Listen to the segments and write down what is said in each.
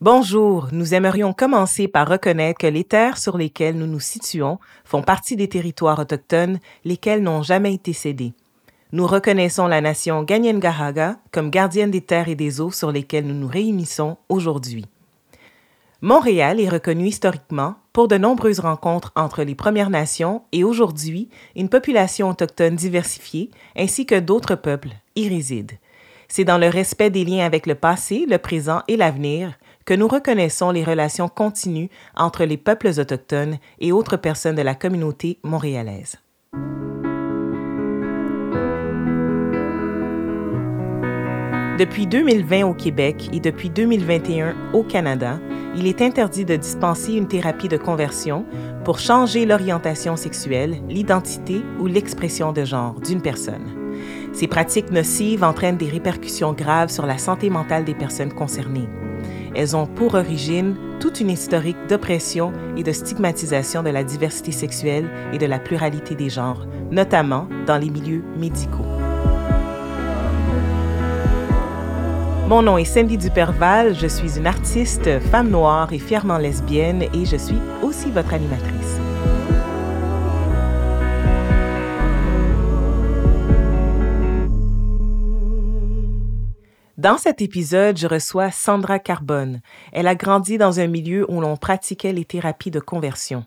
Bonjour, nous aimerions commencer par reconnaître que les terres sur lesquelles nous nous situons font partie des territoires autochtones, lesquels n'ont jamais été cédés. Nous reconnaissons la nation Ganyengahaga comme gardienne des terres et des eaux sur lesquelles nous nous réunissons aujourd'hui. Montréal est reconnu historiquement pour de nombreuses rencontres entre les Premières Nations et aujourd'hui une population autochtone diversifiée ainsi que d'autres peuples y résident. C'est dans le respect des liens avec le passé, le présent et l'avenir que nous reconnaissons les relations continues entre les peuples autochtones et autres personnes de la communauté montréalaise. Depuis 2020 au Québec et depuis 2021 au Canada, il est interdit de dispenser une thérapie de conversion pour changer l'orientation sexuelle, l'identité ou l'expression de genre d'une personne. Ces pratiques nocives entraînent des répercussions graves sur la santé mentale des personnes concernées. Elles ont pour origine toute une historique d'oppression et de stigmatisation de la diversité sexuelle et de la pluralité des genres, notamment dans les milieux médicaux. Mon nom est Cindy Duperval, je suis une artiste, femme noire et fièrement lesbienne et je suis aussi votre animatrice. Dans cet épisode, je reçois Sandra Carbone. Elle a grandi dans un milieu où l'on pratiquait les thérapies de conversion.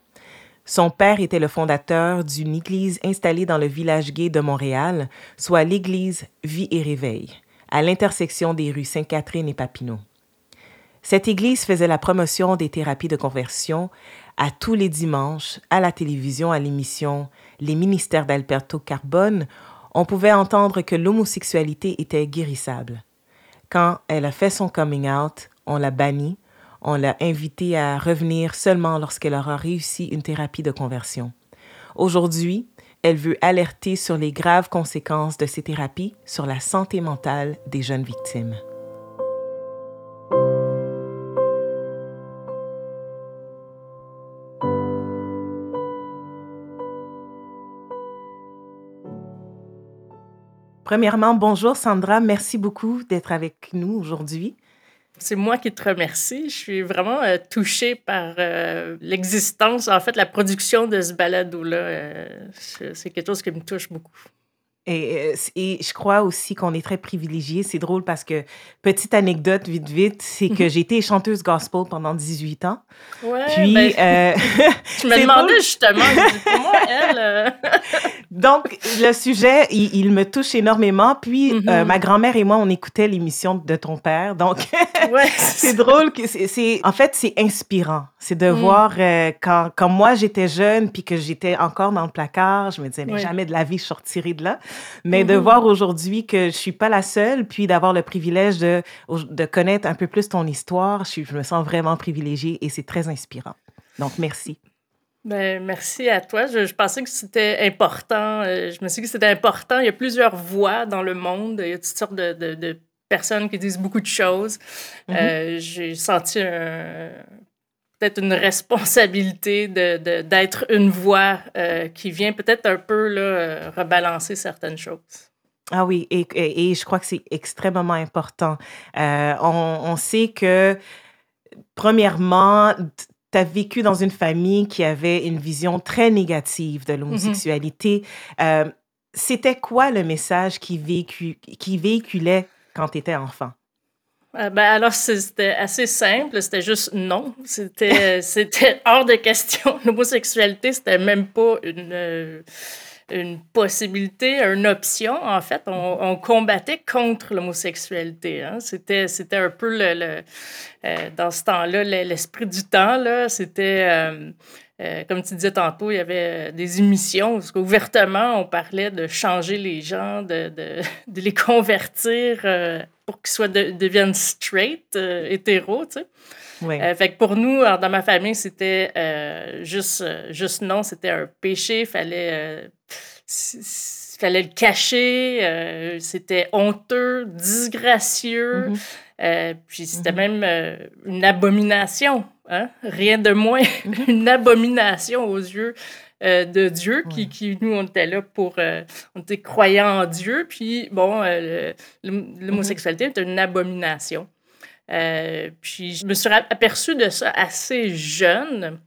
Son père était le fondateur d'une église installée dans le village gay de Montréal, soit l'église Vie et Réveil, à l'intersection des rues Sainte-Catherine et Papineau. Cette église faisait la promotion des thérapies de conversion à tous les dimanches, à la télévision, à l'émission Les ministères d'Alberto Carbone. On pouvait entendre que l'homosexualité était guérissable. Quand elle a fait son coming out, on l'a bannie, on l'a invitée à revenir seulement lorsqu'elle aura réussi une thérapie de conversion. Aujourd'hui, elle veut alerter sur les graves conséquences de ces thérapies sur la santé mentale des jeunes victimes. Premièrement, bonjour Sandra, merci beaucoup d'être avec nous aujourd'hui. C'est moi qui te remercie. Je suis vraiment euh, touchée par euh, l'existence, en fait, la production de ce balado-là. Euh, c'est quelque chose qui me touche beaucoup. Et, et, je crois aussi qu'on est très privilégiés. C'est drôle parce que, petite anecdote, vite, vite, c'est que j'ai été chanteuse gospel pendant 18 ans. Ouais, Puis, ben, euh, je me demandais justement, moi, elle. Donc, le sujet, il, me touche énormément. Puis, euh, ma grand-mère et moi, on écoutait l'émission de ton père. Donc, ouais, c'est drôle. que c'est En fait, c'est inspirant. C'est de mm. voir euh, quand, quand moi, j'étais jeune, puis que j'étais encore dans le placard, je me disais, mais jamais de la vie, je sortirai de là. Mais de mm-hmm. voir aujourd'hui que je suis pas la seule, puis d'avoir le privilège de, de connaître un peu plus ton histoire, je, je me sens vraiment privilégiée et c'est très inspirant. Donc, merci. Ben, merci à toi. Je, pensais que c'était important. Euh, je me suis dit que c'était important. Il y a plusieurs voix dans le monde. Il y a toutes sortes de, de, personnes qui disent beaucoup de choses. Mm-hmm. Euh, j'ai senti peut-être une responsabilité de, d'être une voix euh, qui vient peut-être un peu là, rebalancer certaines choses. Ah oui, et, et, je crois que c'est extrêmement important. on, on, sait que, premièrement, tu as vécu dans une famille qui avait une vision très négative de mm-hmm. l'homosexualité. Euh, c'était quoi le message qui, vécu, qui véhiculait quand tu étais enfant? Euh, ben alors, c'était assez simple. C'était juste non. C'était, c'était hors de question. L'homosexualité, c'était même pas une une possibilité, une option. En fait, on, combattait contre l'homosexualité. Hein. C'était, c'était un peu le, euh, dans ce temps-là l'esprit du temps. Là, c'était euh, euh, comme tu disais tantôt, il y avait des émissions où ouvertement on parlait de changer les gens, de, de, de les convertir pour qu'ils soient deviennent straight, hétéros, tu sais. Oui. fait que pour nous, dans ma famille, c'était juste, juste non, c'était un péché. Il fallait fallait le cacher, euh, c'était honteux, disgracieux, mm-hmm. euh, puis c'était mm-hmm. même euh, une abomination, hein? rien de moins, mm-hmm. une abomination aux yeux de Dieu, qui, qui, nous, on était là pour, on était croyants en Dieu, puis bon, l'homosexualité était une abomination. puis je me suis aperçue de ça assez jeune.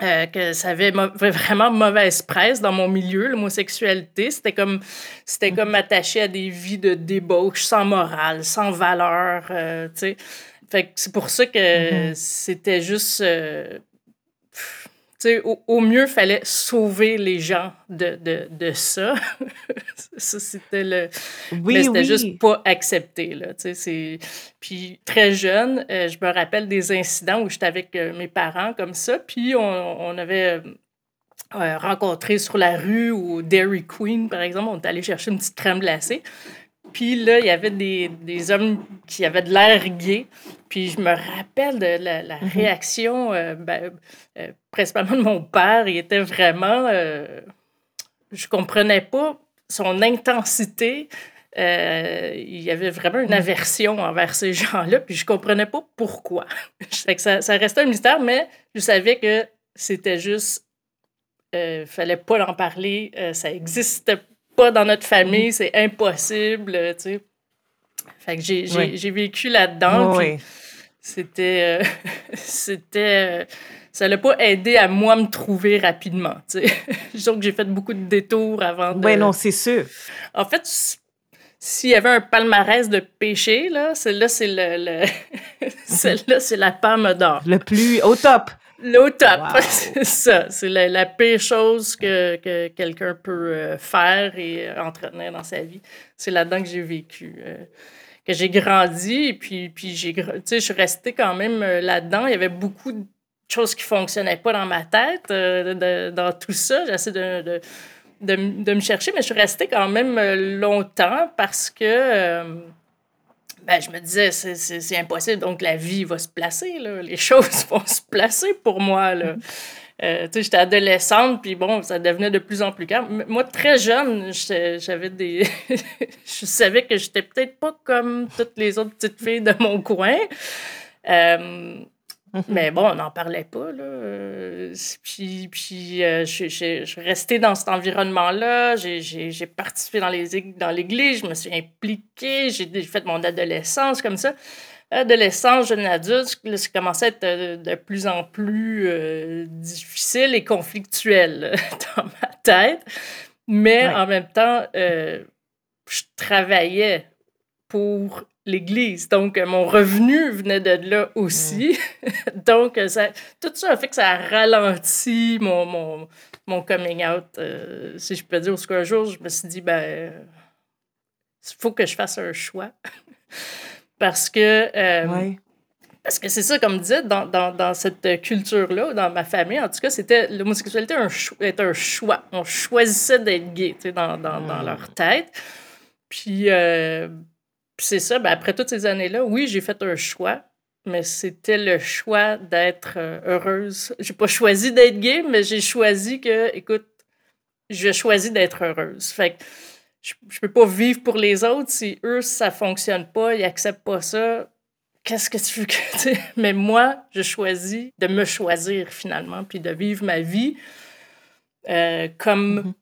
que ça avait vraiment mauvaise presse dans mon milieu, l'homosexualité. C'était comme, c'était comme mm-hmm. attaché à des vies de débauche, sans morale, sans valeur, tu sais. Fait que c'est pour ça que mm-hmm. c'était juste au, au, mieux, il fallait sauver les gens de, de, de ça. ça, c'était le. Oui, mais c'était juste pas accepté. Là, puis très jeune, euh, je me rappelle des incidents où j'étais avec euh, mes parents comme ça, puis on, on avait. Euh, rencontré sur la rue ou Dairy Queen, par exemple, on est allé chercher une petite crème glacée. Puis là, il y avait des, des, hommes qui avaient de l'air gay. Puis je me rappelle de la, la mm-hmm. réaction, euh, ben, euh, principalement de mon père. Il était vraiment. Euh, je comprenais pas son intensité. il y avait vraiment une mm. aversion envers ces gens-là, puis je comprenais pas pourquoi. ça, ça restait un mystère, mais je savais que c'était juste. Il fallait pas en parler, ça existait pas dans notre famille, mm. c'est impossible, tu sais. Fait que j'ai vécu là-dedans. C'était. Euh, c'était. Euh, ça l'a pas aidé à moi me trouver rapidement, tu sais. que j'ai fait beaucoup de détours avant de. Oui, non, c'est sûr. En fait, s'il y avait un palmarès de péché, là, celle-là, c'est le. le... celle-là, c'est la palme d'or. Le plus au top. L'au top, c'est ça. C'est la, pire chose que, que quelqu'un peut euh, faire et entretenir dans sa vie. C'est là-dedans que j'ai vécu, euh, que j'ai grandi. Et puis, puis j'ai, je suis restée quand même euh, là-dedans. Il y avait beaucoup de choses qui ne fonctionnaient pas dans ma tête, dans tout ça. J'essaie de, de, de, de, me chercher, mais je suis restée quand même longtemps parce que ben, je me disais, c'est impossible. Donc, la vie va se placer, là. Les choses vont se placer pour moi, là. Euh, tu sais, j'étais adolescente, puis bon, ça devenait de plus en plus calme. Moi, très jeune, j'avais des... je savais que j'étais peut-être pas comme toutes les autres petites filles de mon coin. Euh, Mhm. Mais bon, on n'en parlait pas, là. Euh, puis, puis euh, je, suis restée dans cet environnement-là. J'ai participé dans l'église, je me suis impliquée, j'ai fait mon adolescence comme ça. Adolescence, jeune adulte, ça commençait à être euh, de, plus en plus difficile et conflictuel dans ma tête. Mais en même temps, je travaillais pour l'Église. Donc, mon revenu venait de là aussi. Donc, ça, tout ça a fait que ça a ralenti mon, mon, mon coming out, euh, si je peux dire. Parce qu'un jour, je me suis dit, ben, il faut que je fasse un choix. parce que... Euh, parce que c'est ça, comme disait, dans, dans, dans cette culture-là, dans ma famille, en tout cas, c'était l'homosexualité était un choix. On choisissait d'être gay, tu sais, dans, dans, dans, leur tête. Puis, euh, puis c'est ça, ben après toutes ces années-là, oui, j'ai fait un choix, mais c'était le choix d'être euh, heureuse. J'ai pas choisi d'être gay, mais j'ai choisi que, écoute, je choisis d'être heureuse. Fait que je, je peux pas vivre pour les autres si eux, ça fonctionne pas, ils acceptent pas ça. Qu'est-ce que tu veux que tu Mais moi, je choisis de me choisir finalement, puis de vivre ma vie euh, comme,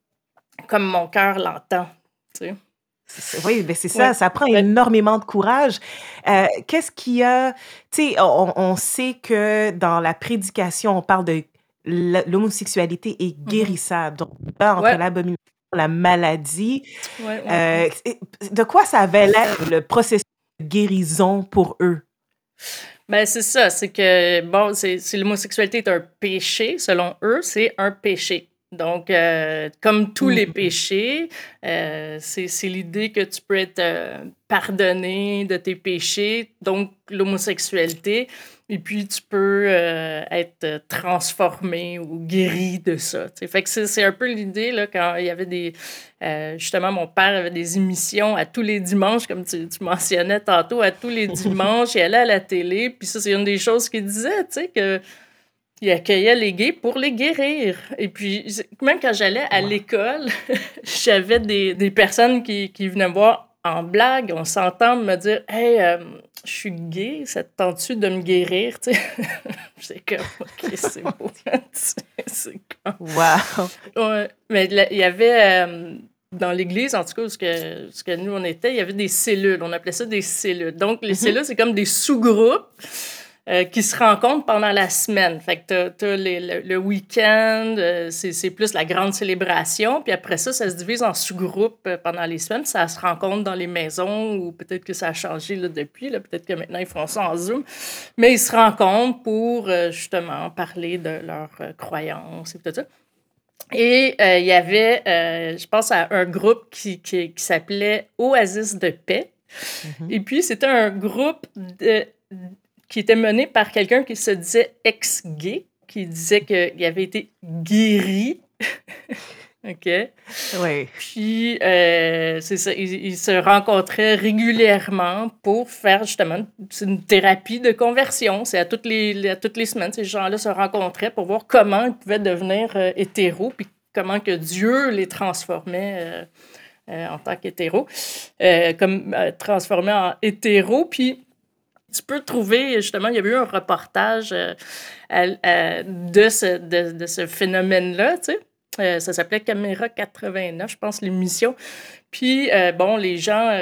mm-hmm. comme mon cœur l'entend. Tu sais. Oui, ben c'est ça, ça prend énormément de courage. Euh, qu'est-ce qu'il y a, tu sais, on, sait que dans la prédication, on parle de l'homosexualité est mmh guérissable. Donc, entre l'abomination, la maladie. Euh, de quoi ça avait l'air le processus de guérison pour eux? Ben, c'est ça, c'est que, bon, c'est l'homosexualité est un péché, selon eux, c'est un péché. Donc, euh, comme tous les mmh. péchés, euh, c'est l'idée que tu peux être euh, pardonné de tes péchés, donc l'homosexualité, et puis tu peux être transformé ou guéri de ça. Fait que c'est un peu l'idée, là, quand il y avait des... justement, mon père avait des émissions à tous les dimanches, comme tu, tu mentionnais tantôt, à tous les dimanches, il allait à la télé, puis ça, c'est une des choses qu'il disait, tu sais, que il accueillait les gays pour les guérir. Et puis, même quand j'allais à l'école, j'avais des, des, personnes qui, qui, venaient me voir en blague, on s'entend me dire Hey, euh, je suis gay, ça te tente-tu de me guérir? C'est comme, OK, c'est beau. c'est comme... Wow! Ouais, mais il y avait. Euh, dans l'église, en tout cas, ce que, ce que nous, on était, il y avait des cellules. On appelait ça des cellules. Donc, les mhm. cellules, c'est comme des sous-groupes euh, qui se rencontrent pendant la semaine. Fait que tu as, le, week-end, euh, c'est plus la grande célébration. Puis après ça, ça se divise en sous-groupes euh, pendant les semaines. Ça se rencontre dans les maisons ou peut-être que ça a changé là, depuis. Peut-être que maintenant, ils font ça en Zoom. Mais ils se rencontrent pour justement parler de leurs croyances et tout ça. Et il y avait, je pense, à un groupe qui, qui, qui s'appelait Oasis de paix. Mm-hmm. Et puis, c'était un groupe de, qui était mené par quelqu'un qui se disait ex-gay, qui disait qu'il avait été guéri. OK? Oui. Puis, euh, c'est ça, ils, se rencontraient régulièrement pour faire justement une thérapie de conversion. C'est à toutes les, à toutes les semaines, ces gens-là se rencontraient pour voir comment ils pouvaient devenir euh, hétéros, puis comment que Dieu les transformait euh, en tant qu'hétéros, comme transformés en hétéros. Puis, tu peux trouver, justement, il y avait eu un reportage euh, de ce, de, ce phénomène-là, tu sais. Euh, ça s'appelait Caméra 89, je pense, l'émission. Puis, euh, bon, les gens,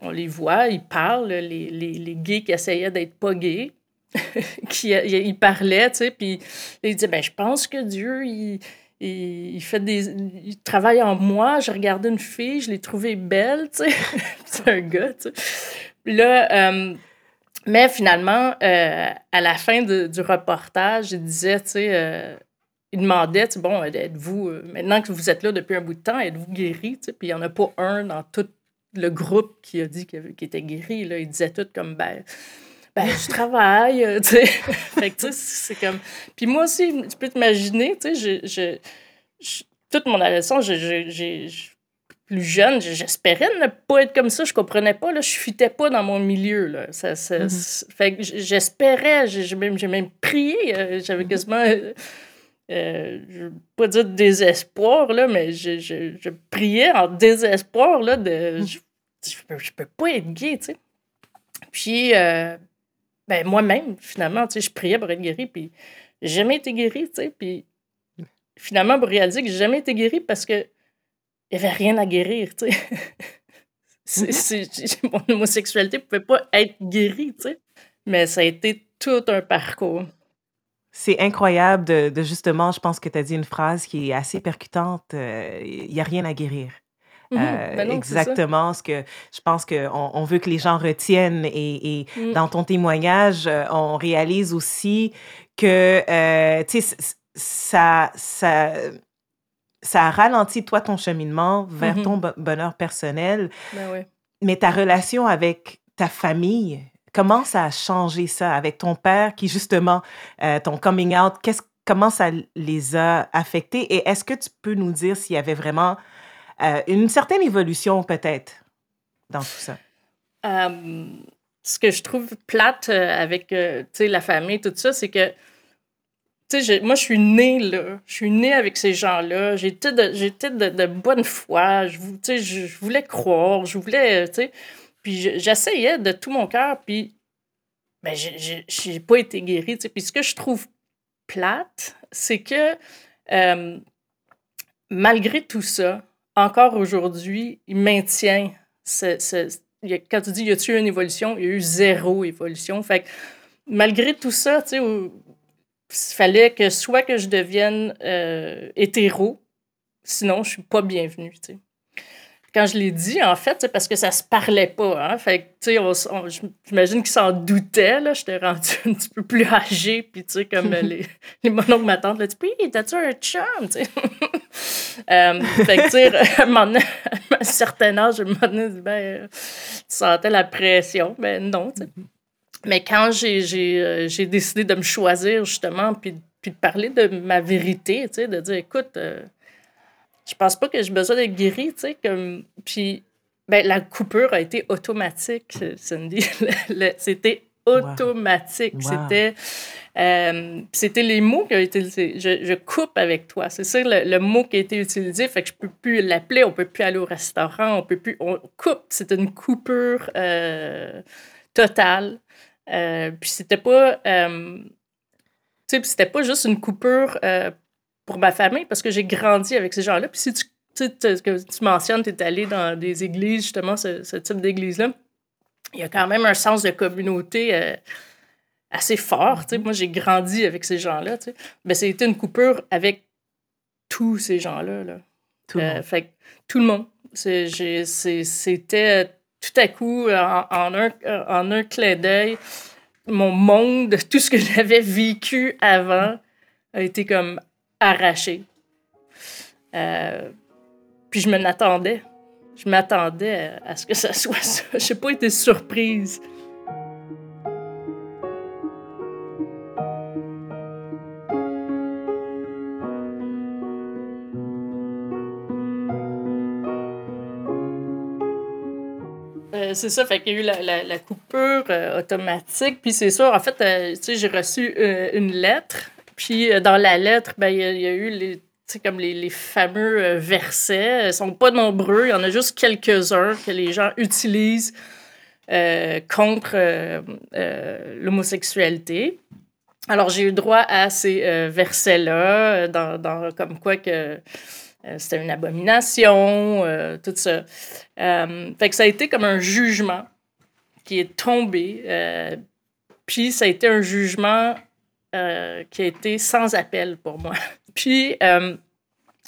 on les voit, ils parlent, les, les, les gays qui essayaient d'être pas gays, qui ils parlaient, tu sais, puis ils disaient, ben, je pense que Dieu, il, il, fait des. Il travaille en moi. J'ai regardé une fille, je l'ai trouvée belle, tu sais. C'est un gars, tu sais. Là, mais finalement, euh, à la fin du reportage, il disait, tu sais, euh, il demandait, tu bon, êtes-vous, euh, maintenant que vous êtes là depuis un bout de temps, êtes-vous guéri? Tu sais, puis il n'y en a pas un dans tout le groupe qui a dit qu'il était guéri. Là. Il disait tout comme, ben, ben je travaille, tu sais. fait que, tu sais, c'est comme... Puis moi aussi, tu peux t'imaginer, tu sais, je, je, toute mon adolescence, j'ai plus jeune, j'espérais ne pas être comme ça. Je comprenais pas, là, je fitais pas dans mon milieu. Là. Ça, mm-hmm. Fait que j'espérais, j'ai même, même prié. Euh, j'avais mm-hmm. quasiment, euh, euh, je ne pas dire désespoir, là, mais je, je, je, priais en désespoir là, de mm-hmm. je, je, peux, pas être gay, tu sais. Puis, ben, moi-même, finalement, tu sais, je priais pour être guéri, puis j'ai jamais été guéri, tu sais. Puis finalement, pour réaliser que j'ai jamais été guéri parce que il n'y avait rien à guérir, tu sais. mon homosexualité ne pouvait pas être guérie, tu sais. Mais ça a été tout un parcours. C'est incroyable de, justement, je pense que tu as dit une phrase qui est assez percutante. Euh, il n'y a rien à guérir. Mhm. Euh, ben exactement ce que je pense qu'on on veut que les gens retiennent et, mm. dans ton témoignage, euh, on réalise aussi que tu sais, ça, ça, ça a ralenti, toi, ton cheminement vers mm-hmm. ton bonheur personnel. Ben Mais ta relation avec ta famille, comment ça a changé ça avec ton père qui, justement, euh, ton coming out, comment ça les a affectés? Et est-ce que tu peux nous dire s'il y avait vraiment euh, une certaine évolution, peut-être, dans tout ça? ce que je trouve plate euh, avec la famille, tout ça, c'est que moi, je suis née là. Je suis née avec ces gens-là. J'étais de, j'étais de, bonne foi. Je, je, voulais croire. Je voulais, sais. Puis j'essayais de tout mon cœur. Puis, ben, pas été guérie. Puis ce que je trouve plate, c'est que euh, malgré tout ça, encore aujourd'hui, il maintient ce, quand tu dis y a-tu une évolution, il y a eu zéro évolution. Fait que malgré tout ça, tu sais, il fallait que soit que je devienne euh, hétéro, sinon je suis pas bienvenue. Quand je l'ai dit, en fait, c'est parce que ça se parlait pas, hein. Fait j'imagine qu'ils s'en doutaient, là. J'étais rendue un petit peu plus âgée, puis tu sais, comme les, les mononcles, ma tante, puis t'as-tu un chum, tu euh, fait que, tu sais, à un certain âge, je me ben, tu sentais la pression. Ben non, sais. Mais quand euh, j'ai décidé de me choisir, justement, puis, puis de parler de ma vérité, tu sais, de dire, écoute, euh, je pense pas que j'ai besoin d'être guéri, tu sais, comme... Puis, ben, la coupure a été automatique, Cindy. C'était automatique. C'était... Euh, c'était les mots qui ont été utilisés. Je, je coupe avec toi. C'est ça le, mot qui a été utilisé. Fait que je peux plus l'appeler. On peut plus aller au restaurant. On peut plus. On coupe. C'est une coupure totale. Euh, puis c'était pas. Euh, c'était pas juste une coupure euh, pour ma famille parce que j'ai grandi avec ces gens-là. Puis si tu tu sais, que tu mentionnes, tu es allé dans des églises, justement, ce, type d'église-là. Il y a quand même un sens de communauté assez fort. Tu sais. Moi, j'ai grandi avec ces gens-là. Tu sais. Ben, c'était une coupure avec tous ces gens-là. Là. Tout, le monde. Fait, tout le monde. C'était tout à coup, en, un, en un clin d'œil, mon monde, tout ce que j'avais vécu avant a été comme arraché. Euh, puis je me m'attendais. Je m'attendais à ce que ça soit ça. Je n'ai pas été surprise. Euh, c'est ça, fait qu'il y a eu la, coupure euh, automatique. Puis c'est sûr, en fait, euh, j'ai reçu une lettre. Puis dans la lettre, ben, il y, a eu les, comme les, les, fameux versets. Ils sont pas nombreux, il y en a juste quelques-uns que les gens utilisent contre l'homosexualité. Alors, j'ai eu droit à ces versets-là, dans, dans, comme quoi que euh, c'était une abomination, euh, tout ça. Euh, fait que ça a été comme un jugement qui est tombé. puis ça a été un jugement qui a été sans appel pour moi. puis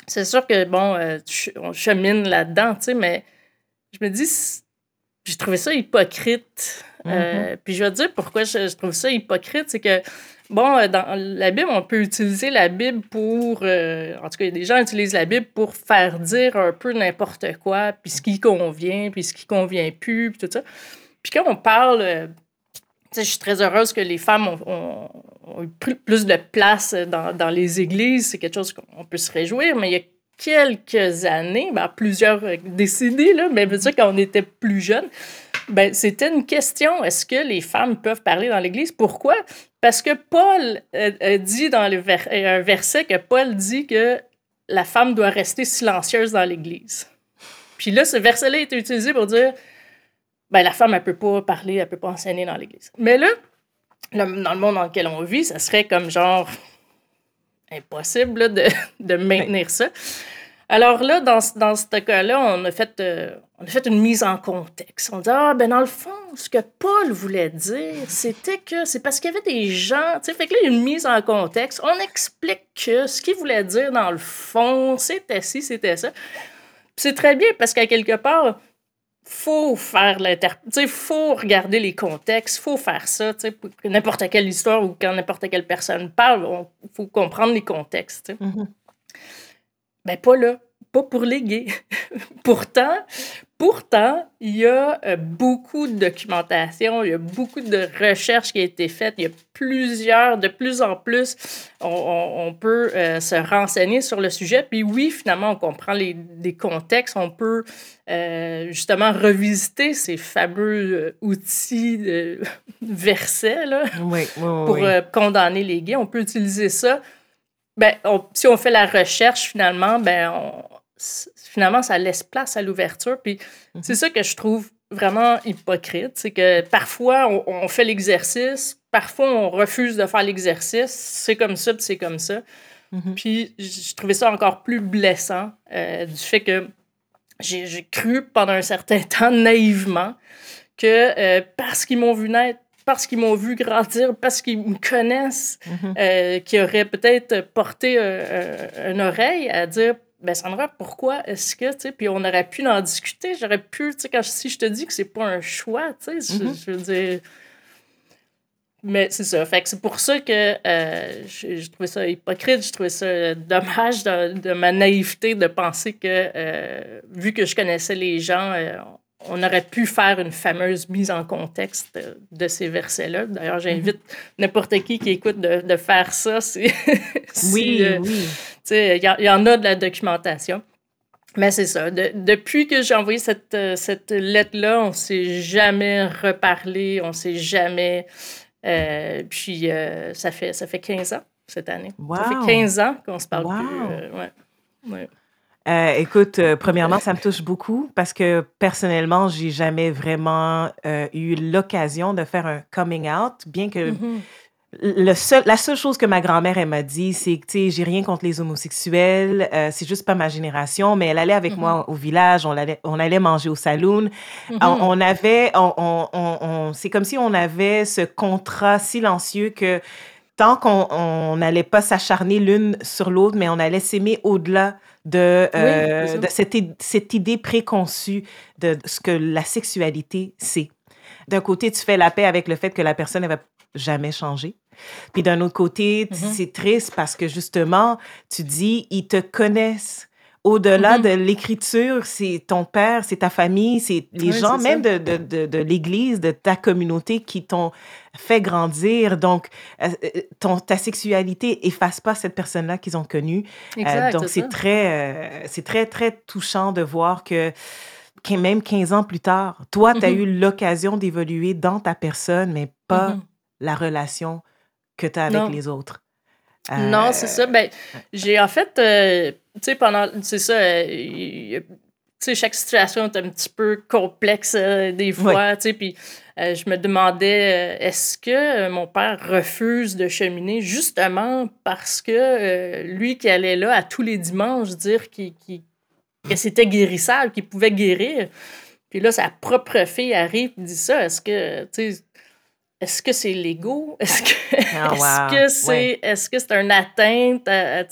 c'est sûr que, bon, on chemine là-dedans, tu sais, mais je me dis, j'ai trouvé ça hypocrite. Mm-hmm. puis je vais te dire pourquoi je trouve ça hypocrite, c'est que Bon, euh, dans la Bible, on peut utiliser la Bible pour. Euh, en tout cas, des gens utilisent la Bible pour faire dire un peu n'importe quoi, puis ce qui convient, puis ce qui convient plus, puis tout ça. Puis quand on parle. Euh, je suis très heureuse que les femmes ont, eu plus de place dans, les églises. C'est quelque chose qu'on peut se réjouir, mais il y a quelques années, ben, plusieurs décennies, là, mais dire quand on était plus jeune, ben, c'était une question. Est-ce que les femmes peuvent parler dans l'Église? Pourquoi? Parce que Paul dit dans le un verset que Paul dit que la femme doit rester silencieuse dans l'Église. Puis là, ce verset-là est utilisé pour dire ben, la femme, elle peut pas parler, elle peut pas enseigner dans l'Église. Mais là, dans le monde dans lequel on vit, ça serait comme genre impossible de, de, maintenir ça. Alors là, dans, dans ce cas-là, on, a fait, euh, on a fait une mise en contexte. On dit, ah, ben dans le fond, ce que Paul voulait dire, c'était que c'est parce qu'il y avait des gens, tu sais, fait que là, il y a une mise en contexte. On explique que ce qu'il voulait dire dans le fond, c'était ci, c'était ça. C'est très bien parce qu'à quelque part, faut faire l'interprétation, faut regarder les contextes, faut faire ça, tu n'importe quelle histoire ou quand n'importe quelle personne parle, il faut comprendre les contextes. Mm-hmm. Ben, pas là, pas pour les gays. pourtant, pourtant, il y a euh, beaucoup de documentation, il y a beaucoup de recherches qui ont été faites, il y a plusieurs, de plus en plus, on, peut euh, se renseigner sur le sujet. Puis oui, finalement, on comprend les, contextes, on peut euh, justement revisiter ces fameux outils de versets là, pour condamner les gays. On peut utiliser ça ben, si on fait la recherche, finalement, ben, finalement, ça laisse place à l'ouverture. Puis mhm. c'est ça que je trouve vraiment hypocrite. C'est que parfois, on, fait l'exercice, parfois, on refuse de faire l'exercice. C'est comme ça, puis c'est comme ça. Mhm. Puis je trouvais ça encore plus blessant euh, du fait que j'ai cru pendant un certain temps naïvement que euh, parce qu'ils m'ont vu naître, parce qu'ils m'ont vu grandir, parce qu'ils me connaissent, mhm. euh, qui auraient peut-être porté une oreille à dire ben Sandra, pourquoi est-ce que, tu sais, puis on aurait pu en discuter, j'aurais pu, tu sais, quand si je te dis que c'est pas un choix, tu sais, je, mhm. veux dire. Mais c'est ça. Fait que c'est pour ça que euh, je, trouvais ça hypocrite, je trouvais ça dommage de, ma naïveté de penser que, euh, vu que je connaissais les gens, on aurait pu faire une fameuse mise en contexte de, ces versets-là. D'ailleurs, j'invite mhm. n'importe qui qui écoute de, faire ça. oui, euh, oui. Il y, en a de la documentation. Mais c'est ça. depuis que j'ai envoyé cette, euh, cette lettre-là, on ne s'est jamais reparlé, on ne s'est jamais... Euh, puis ça, fait, ça fait 15 ans cette année. Ça fait 15 ans qu'on se parle plus. ouais. ouais. Euh, écoute, euh, premièrement, ça me touche beaucoup parce que personnellement, j'ai jamais vraiment euh, eu l'occasion de faire un coming out, bien que mm-hmm. le seul, la seule chose que ma grand-mère elle m'a dit, c'est que tu j'ai rien contre les homosexuels, c'est juste pas ma génération. Mais elle allait avec moi Mhm. au village, on allait, on allait manger au saloon. On, Mhm. on avait, on, on, on- on- c'est comme si on avait ce contrat silencieux que tant qu'on on n'allait pas s'acharner l'une sur l'autre, mais on allait s'aimer au-delà de, euh, de cette, idée préconçue de ce que la sexualité c'est. D'un côté, tu fais la paix avec le fait que la personne ne va jamais changer. Puis d'un autre côté, Mhm. c'est triste parce que justement, tu dis, ils te connaissent. Au-delà Mhm. de l'écriture, c'est ton père, c'est ta famille, c'est les Oui, gens même ça. de, de, de, de l'Église, de ta communauté qui t'ont fait grandir. Donc, euh, euh, ton, ta sexualité efface pas cette personne-là qu'ils ont connue. Euh, Exact, donc, c'est très, c'est très, très touchant de voir que, même 15 ans plus tard, toi, tu as Mhm. eu l'occasion d'évoluer dans ta personne, mais pas Mhm. la relation que tu as avec Non. les autres. Non, c'est ça. Euh, Ben, j'ai en fait, euh, tu sais, pendant, c'est ça, euh, tu chaque situation est un petit peu complexe euh, des fois, tu sais, puis euh, je me demandais, euh, est-ce que euh, mon père refuse de cheminer justement parce que euh, lui qui allait là à tous les dimanches dire qu'il, qu'il- que c'était guérissable, qu'il pouvait guérir, puis là, sa propre fille arrive et dit ça, est-ce que, tu sais, est-ce que c'est l'ego? Est-ce que Ah, est-ce que c'est Ouais. est-ce que c'est une atteinte à, à,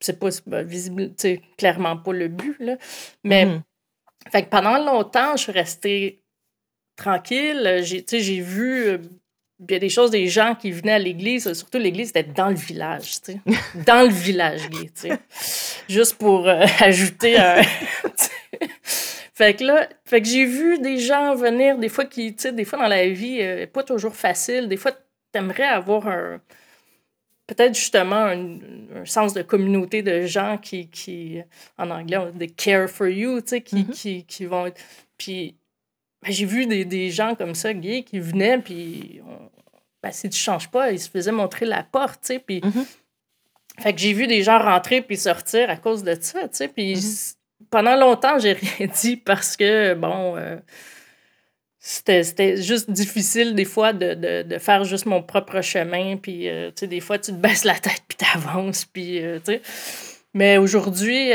c'est pas visible clairement pas le but là mais Mhm. fait que pendant longtemps je suis restée tranquille j'ai j'ai vu euh, il y a des choses des gens qui venaient à l'église surtout l'église était dans le village tu sais dans le village gay tu sais juste pour euh, ajouter un. Fait que là fait que j'ai vu des gens venir des fois qui tu sais des fois dans la vie euh, pas toujours facile des fois t'aimerais avoir un peut-être justement un, un sens de communauté de gens qui, qui en anglais on dit care for you tu sais qui, Mhm. qui, qui vont être puis ben, j'ai vu des, des gens comme ça gays qui venaient puis on- ben, si tu changes pas ils se faisaient montrer la porte tu sais puis Mhm. fait que j'ai vu des gens rentrer puis sortir à cause de ça, tu sais. Puis Mhm. c- pendant longtemps, j'ai rien dit parce que, bon, euh, c'était juste difficile des fois de, de, de faire juste mon propre chemin. Puis, euh, tu sais, des fois, tu te baisses la tête puis t'avances. Puis, euh, tu sais. Mais aujourd'hui,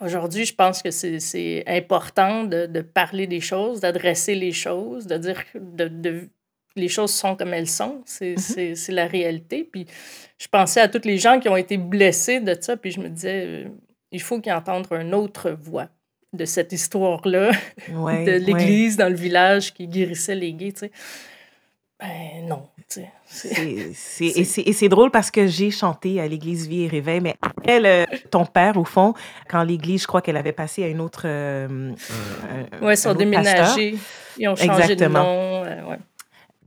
aujourd'hui, je pense que c'est important de, de parler des choses, d'adresser les choses, de dire que de, de- les choses sont comme elles sont. C'est Mhm. c'est- la réalité. Puis je pensais à tous les gens qui ont été blessés de ça, puis je me disais, il faut qu'ils entendent une autre voix de cette histoire-là, Ouais, de ouais. l'église dans le village qui guérissait les gays, tu sais. Ben non, tu sais. c'est- C'est- c'est- c'est- Et c'est drôle parce que j'ai chanté à l'église Vie et Réveil, mais après, le- ton père, au fond, quand l'église, je crois qu'elle avait passé à une autre. euh, Ouais, ils sont pasteur. déménagés, ils ont changé Exactement. de nom. euh, ouais.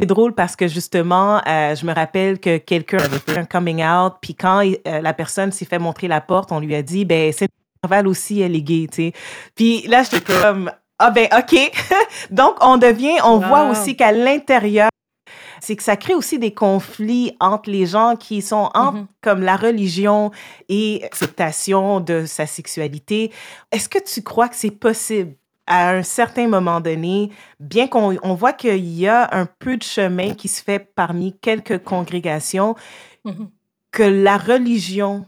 C'est drôle parce que justement, euh, je me rappelle que quelqu'un avait fait un coming out, puis quand euh, la personne s'est fait montrer la porte, on lui a dit, ben, c'est Val aussi, elle est gay, tu sais. Puis là, j'étais comme, ah ben, OK. Donc, on devient, on voit aussi qu'à l'intérieur, c'est que ça crée aussi des conflits entre les gens qui sont entre Mhm. comme la religion et l'acceptation de sa sexualité. Est-ce que tu crois que c'est possible à un certain moment donné, bien qu'on on voit qu'il y a un peu de chemin qui se fait parmi quelques congrégations, Mhm. que la religion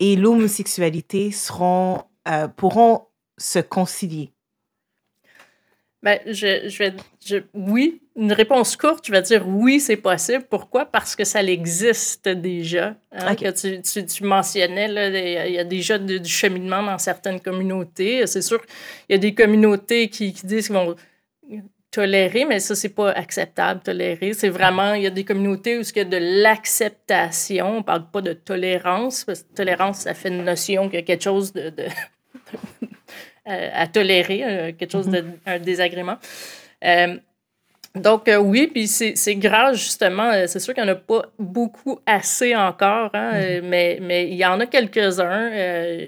et l'homosexualité seront, euh, pourront se concilier? Ben, je, je vais. Je, oui, une réponse courte, je vais dire oui, c'est possible. Pourquoi? Parce que ça existe déjà. hein, que tu, tu, tu mentionnais, là, il y a déjà de- du cheminement dans certaines communautés. C'est sûr, il y a des communautés qui, qui disent qu'ils vont tolérer, mais ça, c'est pas acceptable, tolérer. C'est vraiment, il y a des communautés où il y a de l'acceptation. On parle pas de tolérance, parce que tolérance, ça fait une notion qu'il y a quelque chose de- de euh, à tolérer, euh, quelque chose de un désagrément. Euh, donc, euh, oui, puis c'est grave, justement. euh, c'est sûr qu'il n'y en a pas beaucoup assez encore, hein, euh, mais, mais il y en a quelques-uns. euh,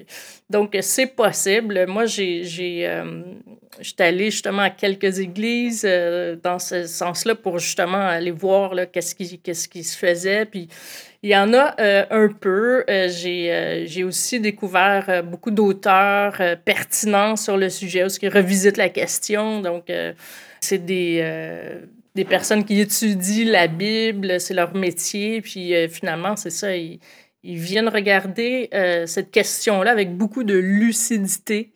donc, c'est possible. Moi, j'ai. Euh, J'étais allée justement à quelques églises euh, dans ce sens-là pour justement aller voir qu'est-ce qui, qu'est-ce qui se faisait. Puis il y en a euh, un peu. Euh, j'ai, euh, aussi découvert beaucoup d'auteurs pertinents sur le sujet, où ils revisitent la question. Donc, c'est des, des personnes qui étudient la Bible, c'est leur métier, puis finalement, c'est ça, ils, viennent regarder cette question-là avec beaucoup de lucidité,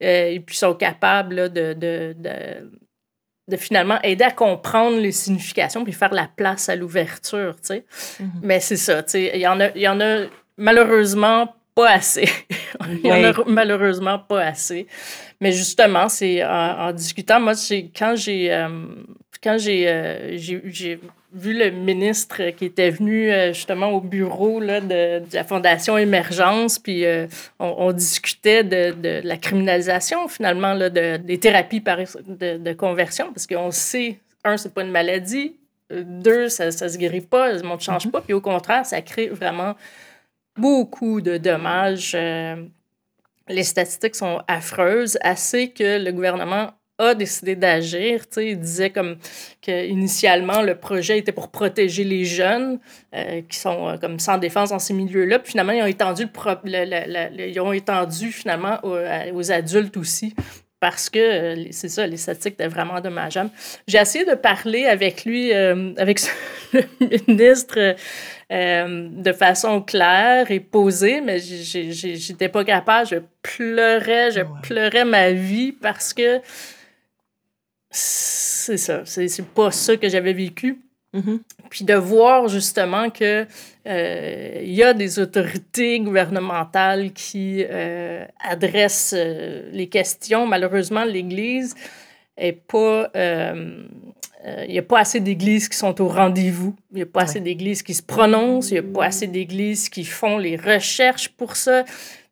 et puis sont capables de, de, de, finalement aider à comprendre les significations, puis faire la place à l'ouverture, tu sais. Mm-hmm. Mais c'est ça, tu sais, il y en a, il y en a malheureusement pas assez. Il y en a malheureusement pas assez. Mais justement, c'est en, discutant, moi, quand j'ai euh, quand euh, j'ai j'ai vu le ministre qui était venu euh, justement au bureau là, de, la Fondation Émergence, puis on, discutait de, de, la criminalisation finalement là, de, des thérapies par, de, conversion, parce qu'on sait, un, c'est pas une maladie, deux, ça ne se guérit pas, le monde ne change mm-hmm. pas, puis au contraire, ça crée vraiment beaucoup de dommages. Euh, les statistiques sont affreuses, assez que le gouvernement a décidé d'agir. Il disait comme que initialement le projet était pour protéger les jeunes euh, qui sont euh, comme sans défense dans ces milieux-là. Puis finalement, ils ont étendu, le, ils ont étendu finalement aux, adultes aussi parce que c'est ça, les statistiques étaient vraiment dommageables. J'ai essayé de parler avec lui, avec le ministre euh, de façon claire et posée, mais j'étais pas capable. Je pleurais, je pleurais ma vie parce que c'est ça, c'est pas ça que j'avais vécu. Mm-hmm. Puis de voir justement que euh, il y a des autorités gouvernementales qui euh, adressent les questions. Malheureusement, l'Église est pas il euh, n'y a pas assez d'églises qui sont au rendez-vous. Il n'y a pas assez d'églises qui se prononcent. Il n'y a pas assez d'églises qui font les recherches pour ça.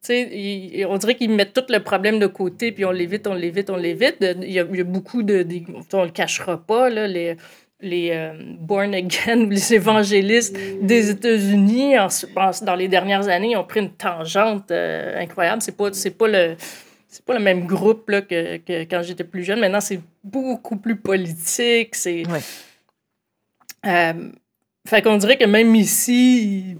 Sais, on dirait qu'ils mettent tout le problème de côté, puis on l'évite, on l'évite, on l'évite. Il y, a, beaucoup de, On ne le cachera pas, là, les, les euh, born again, les évangélistes des États-Unis, dans les dernières années, ont pris une tangente euh, incroyable. C'est pas, c'est pas le c'est pas le même groupe là, que, que quand j'étais plus jeune. Maintenant, c'est beaucoup plus politique. C'est. Euh, fait qu'on dirait que même ici,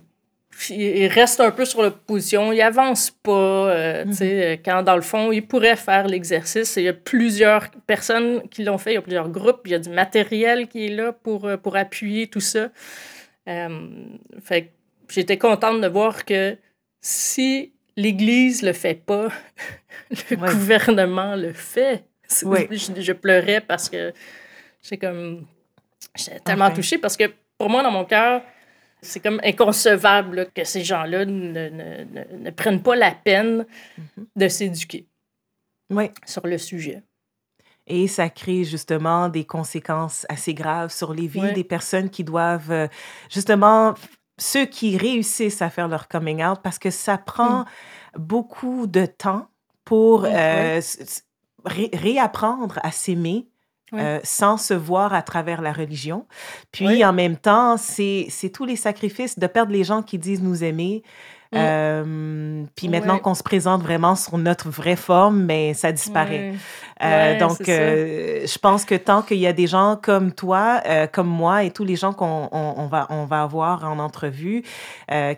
il, reste un peu sur la position. Il avance pas. Euh, tu sais, mm-hmm. Quand, dans le fond, il pourrait faire l'exercice. Il y a plusieurs personnes qui l'ont fait. Il y a plusieurs groupes. Il y a du matériel qui est là pour, euh, pour appuyer tout ça. fait j'étais contente de voir que si l'Église le fait pas, le gouvernement le fait. Je, pleurais parce que j'ai comme j'étais tellement touchée parce que pour moi dans mon cœur c'est comme inconcevable que ces gens-là ne, ne, ne, prennent pas la peine mm-hmm. de s'éduquer sur le sujet. Et ça crée justement des conséquences assez graves sur les vies des personnes qui doivent euh, justement ceux qui réussissent à faire leur coming out parce que ça prend mmh. beaucoup de temps pour euh, réapprendre à s'aimer. Euh, sans se voir à travers la religion. Puis en même temps, c'est tous les sacrifices de perdre les gens qui disent nous aimer, Mm. Euh, puis maintenant qu'on se présente vraiment sur notre vraie forme, mais ça disparaît. Euh, donc, euh, je pense que tant qu'il y a des gens comme toi, comme moi et tous les gens qu'on on, va, on va avoir en entrevue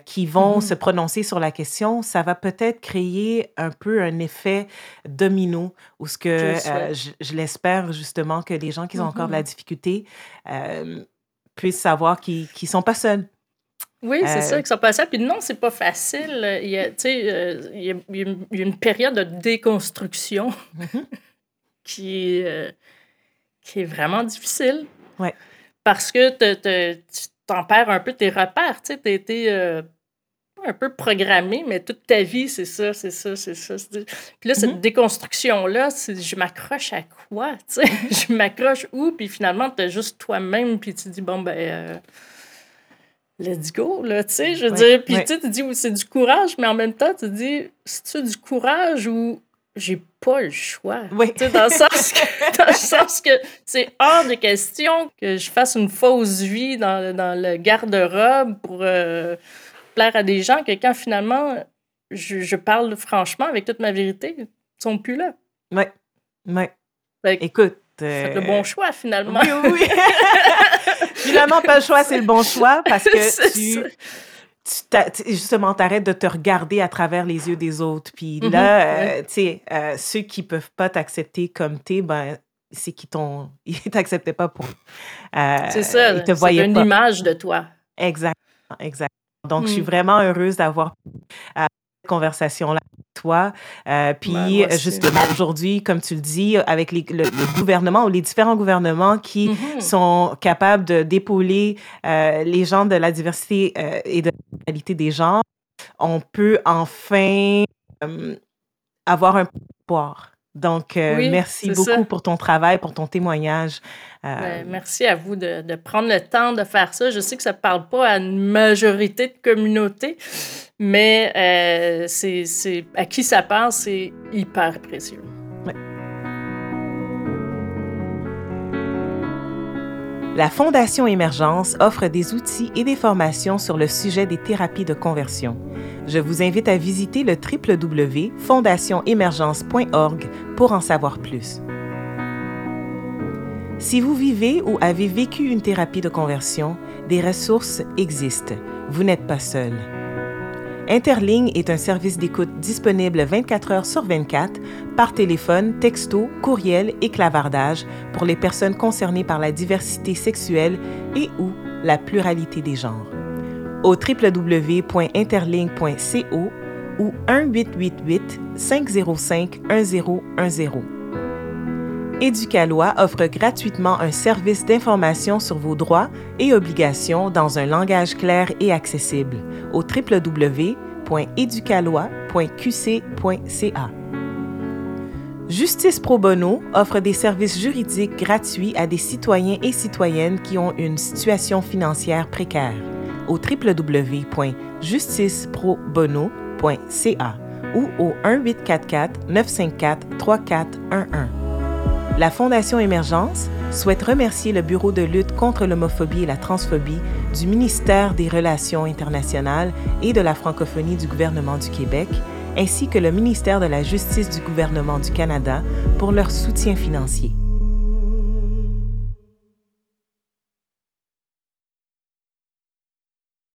qui vont mm-hmm. se prononcer sur la question, ça va peut-être créer un peu un effet domino où ce que je, l'espère justement que les gens qui ont encore de la mm-hmm. difficulté puissent savoir qu'ils ne sont pas seuls. Oui, c'est ça, euh, que ça passe. Puis non, c'est pas facile. Il y, a, euh, il, y a, il y a une période de déconstruction mm-hmm. qui, euh, qui est vraiment difficile. Ouais. Parce que tu t'en perds un peu tes repères. Tu as été un peu programmé, mais toute ta vie, c'est ça, c'est ça, c'est ça. Puis là, cette mm-hmm. déconstruction-là, je m'accroche à quoi? je m'accroche où? Puis finalement, tu juste toi-même, puis tu dis, bon, ben let's go, là, tu sais, je veux dire. Puis tu dis, c'est du courage, mais en même temps, tu dis, c'est-tu du courage ou j'ai pas le choix? Oui. Tu sais, dans le sens que, dans le sens que c'est hors de question que je fasse une fausse vie dans, dans le garde-robe pour euh, plaire à des gens que quand finalement je, je, parle franchement avec toute ma vérité, ils sont plus là. Oui. Oui. Écoute. C'est le bon choix, finalement. Oui, oui. Finalement, pas le choix, c'est le bon choix parce que tu, tu justement, t'arrêtes de te regarder à travers les yeux des autres. Puis mm-hmm. là, euh, tu sais, euh, ceux qui peuvent pas t'accepter comme t'es, ben, c'est qu'ils t'ont, ils t'acceptaient pas pour. Euh, c'est ça. Ils te voyaient une image de toi. Exact, exact. Donc, je suis hmm. vraiment heureuse d'avoir cette conversation-là toi. Euh, puis, justement, aujourd'hui, comme tu le dis, avec les, le, gouvernement ou les différents gouvernements qui mm-hmm. sont capables de d'épauler les gens de la diversité et de la qualité des genres, on peut enfin avoir un pouvoir. Donc, euh, merci beaucoup pour ton travail, pour ton témoignage. Euh, ben, merci à vous de, de, prendre le temps de faire ça. Je sais que ça ne parle pas à une majorité de communautés, mais euh, c'est à qui ça parle, c'est hyper précieux. La Fondation Émergence offre des outils et des formations sur le sujet des thérapies de conversion. Je vous invite à visiter le www.fondationemergence.org pour en savoir plus. Si vous vivez ou avez vécu une thérapie de conversion, des ressources existent. Vous n'êtes pas seul. Interligne est un service d'écoute disponible 24 heures sur 24 par téléphone, texto, courriel et clavardage pour les personnes concernées par la diversité sexuelle et ou la pluralité des genres. Au www.interligne.co ou 1-888 505 1010. Éducalois offre gratuitement un service d'information sur vos droits et obligations dans un langage clair et accessible au www.educalois.qc.ca. Justice Pro Bono offre des services juridiques gratuits à des citoyens et citoyennes qui ont une situation financière précaire au www.justiceprobono.ca ou au 1844 954 3411. La Fondation Émergence souhaite remercier le Bureau de lutte contre l'homophobie et la transphobie du ministère des Relations internationales et de la francophonie du gouvernement du Québec, ainsi que le ministère de la Justice du gouvernement du Canada pour leur soutien financier.